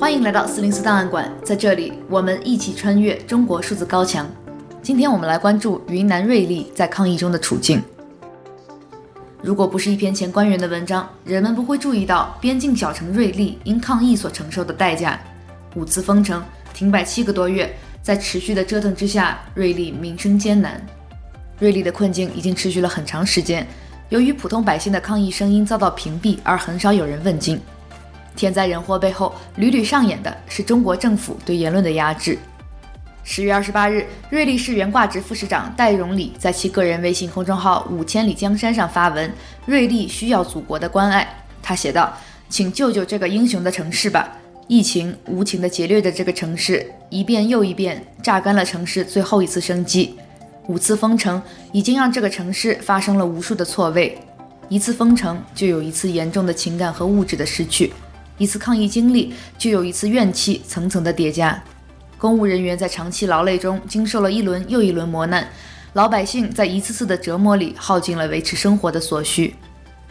欢迎来到四零四档案馆，在这里我们一起穿越中国数字高墙。今天我们来关注云南瑞丽在抗疫中的处境。如果不是一篇前官员的文章，人们不会注意到边境小城瑞丽因抗疫所承受的代价。五次封城，停摆七个多月，在持续的折腾之下，瑞丽民生艰难。瑞丽的困境已经持续了很长时间，由于普通百姓的抗议声音遭到屏蔽，而很少有人问津。天灾人祸背后，屡屡上演的是中国政府对言论的压制。十月二十八日，瑞丽市原挂职副市长戴荣礼在其个人微信公众号“五千里江山”上发文：“瑞丽需要祖国的关爱。”他写道：“请救救这个英雄的城市吧！疫情无情地劫掠着这个城市，一遍又一遍，榨干了城市最后一次生机。五次封城已经让这个城市发生了无数的错位，一次封城就有一次严重的情感和物质的失去。”一次抗疫经历，就有一次怨气层层的叠加。公务人员在长期劳累中经受了一轮又一轮磨难，老百姓在一次次的折磨里耗尽了维持生活的所需。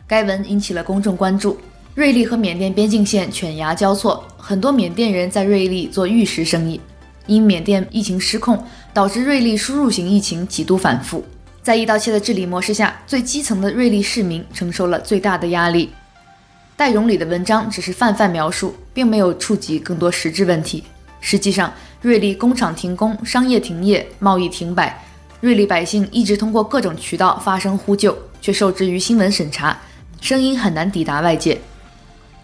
该文引起了公众关注。瑞丽和缅甸边境线犬牙交错，很多缅甸人在瑞丽做玉石生意。因缅甸疫情失控，导致瑞丽输入型疫情几度反复。在一刀切的治理模式下，最基层的瑞丽市民承受了最大的压力。戴荣礼的文章只是泛泛描述，并没有触及更多实质问题。实际上，瑞丽工厂停工、商业停业、贸易停摆，瑞丽百姓一直通过各种渠道发声呼救，却受制于新闻审查，声音很难抵达外界。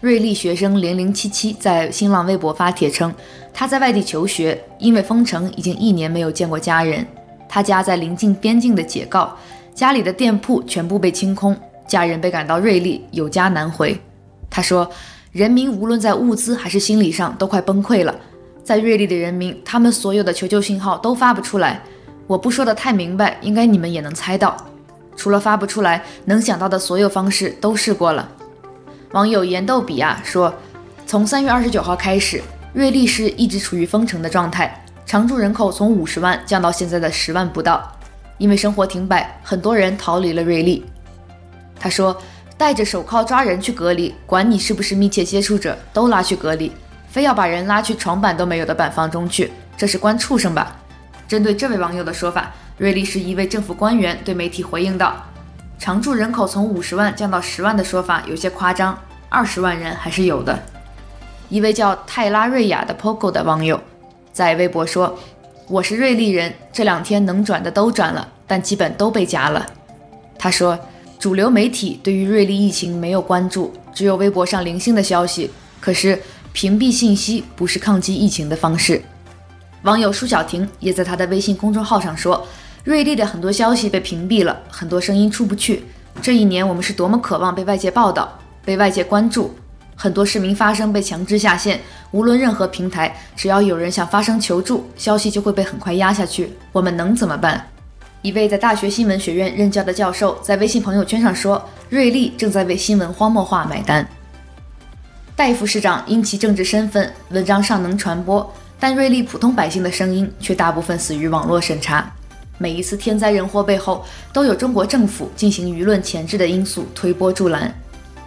瑞丽学生零零七七在新浪微博发帖称，他在外地求学，因为封城已经一年没有见过家人。他家在临近边境的解告，家里的店铺全部被清空，家人被赶到瑞丽，有家难回。他说：“人民无论在物资还是心理上都快崩溃了。在瑞丽的人民，他们所有的求救信号都发不出来。我不说的太明白，应该你们也能猜到。除了发不出来，能想到的所有方式都试过了。”网友严逗比亚说：“从三月二十九号开始，瑞丽市一直处于封城的状态，常住人口从五十万降到现在的十万不到。因为生活停摆，很多人逃离了瑞丽。”他说。戴着手铐抓人去隔离，管你是不是密切接触者，都拉去隔离，非要把人拉去床板都没有的板房中去，这是关畜生吧？针对这位网友的说法，瑞丽市一位政府官员对媒体回应道：“常住人口从五十万降到十万的说法有些夸张，二十万人还是有的。”一位叫泰拉瑞亚的 Pogo 的网友在微博说：“我是瑞丽人，这两天能转的都转了，但基本都被夹了。”他说。主流媒体对于瑞丽疫情没有关注，只有微博上零星的消息。可是屏蔽信息不是抗击疫情的方式。网友舒小婷也在她的微信公众号上说，瑞丽的很多消息被屏蔽了，很多声音出不去。这一年我们是多么渴望被外界报道、被外界关注，很多市民发声被强制下线。无论任何平台，只要有人想发声求助，消息就会被很快压下去。我们能怎么办？一位在大学新闻学院任教的教授在微信朋友圈上说：“瑞丽正在为新闻荒漠化买单。”戴副市长因其政治身份，文章尚能传播，但瑞丽普通百姓的声音却大部分死于网络审查。每一次天灾人祸背后，都有中国政府进行舆论钳制的因素推波助澜。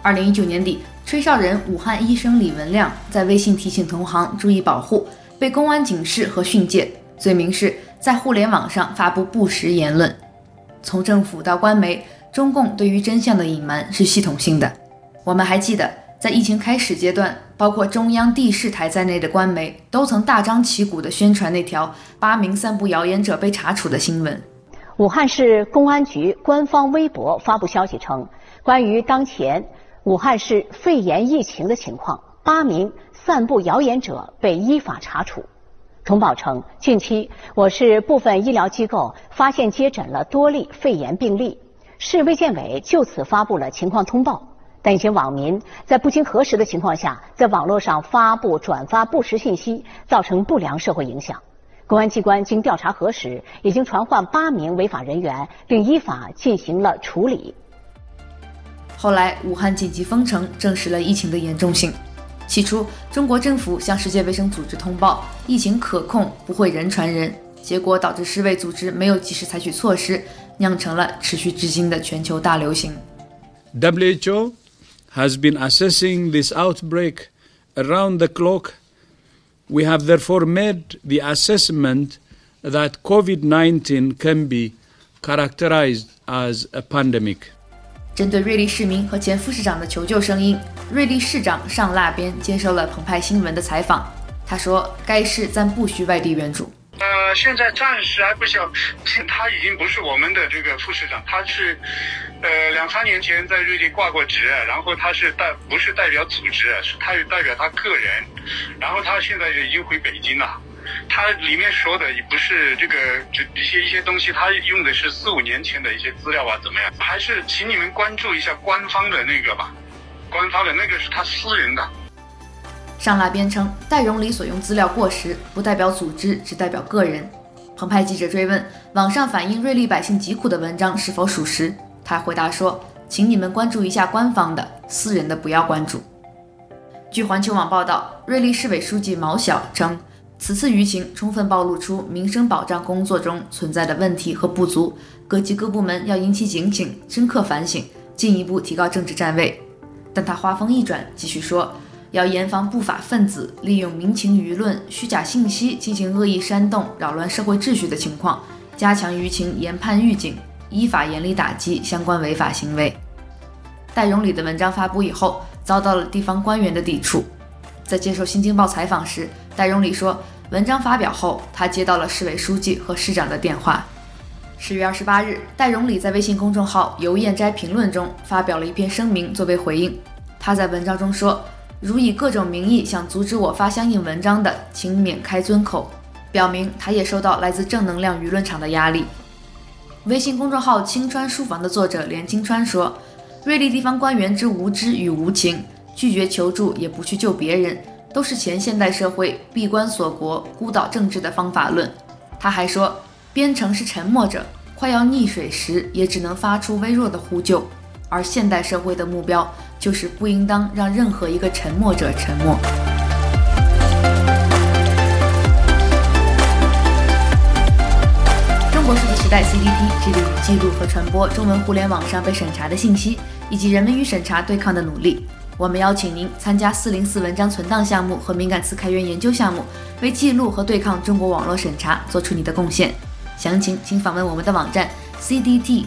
二零一九年底，吹哨人武汉医生李文亮在微信提醒同行注意保护，被公安警示和训诫，罪名是。在互联网上发布不实言论，从政府到官媒，中共对于真相的隐瞒是系统性的。我们还记得，在疫情开始阶段，包括中央地视台在内的官媒都曾大张旗鼓地宣传那条八名散布谣言者被查处的新闻。武汉市公安局官方微博发布消息称，关于当前武汉市肺炎疫情的情况，八名散布谣言者被依法查处。通报称，近期我市部分医疗机构发现接诊了多例肺炎病例，市卫健委就此发布了情况通报。但一些网民在不经核实的情况下，在网络上发布转发不实信息，造成不良社会影响。公安机关经调查核实，已经传唤八名违法人员，并依法进行了处理。后来，武汉紧急封城，证实了疫情的严重性。起初，中国政府向世界卫生组织通报疫情可控，不会人传人，结果导致世卫组织没有及时采取措施，酿成了持续至今的全球大流行。WHO has been assessing this outbreak around the clock We have therefore made the assessment that COVID-19 can be characterized as a pandemic. 针对瑞丽市民和前副市长的求救声音，瑞丽市长上那边接受了澎湃新闻的采访。他说：“该市暂不需外地援助。”呃，现在暂时还不需要。他已经不是我们的这个副市长，他是，呃，两三年前在瑞丽挂过职，然后他是代不是代表组织，是他也代表他个人，然后他现在就已经回北京了。他里面说的也不是这个，这一些一些东西，他用的是四五年前的一些资料啊，怎么样？还是请你们关注一下官方的那个吧，官方的那个是他私人的。上拉边称，戴荣礼所用资料过时，不代表组织，只代表个人。澎湃记者追问，网上反映瑞丽百姓疾苦的文章是否属实？他回答说，请你们关注一下官方的，私人的不要关注。据环球网报道，瑞丽市委书记毛晓称，此次舆情充分暴露出民生保障工作中存在的问题和不足，各级各部门要引起警醒，深刻反省，进一步提高政治站位。但他话锋一转，继续说。要严防不法分子利用民情舆论、虚假信息进行恶意煽动、扰乱社会秩序的情况，加强舆情研判预警，依法严厉打击相关违法行为。戴荣礼的文章发布以后，遭到了地方官员的抵触。在接受《新京报》采访时，戴荣礼说，文章发表后，他接到了市委书记和市长的电话。十月二十八日，戴荣礼在微信公众号“游彦斋评论”中发表了一篇声明作为回应。他在文章中说。如以各种名义想阻止我发相应文章的，请免开尊口，表明他也受到来自正能量舆论场的压力。微信公众号“青川书房”的作者连青川说：“瑞丽地方官员之无知与无情，拒绝求助也不去救别人，都是前现代社会闭关锁国、孤岛政治的方法论。”他还说：“边城是沉默者，快要溺水时也只能发出微弱的呼救，而现代社会的目标。”就是不应当让任何一个沉默者沉默。中国数字时代 C.D.P 致力于记录和传播中文互联网上被审查的信息，以及人们与审查对抗的努力。我们邀请您参加四零四文章存档项目和敏感词开源研究项目，为记录和对抗中国网络审查做出你的贡献。详情请访问我们的网站 cdt.media。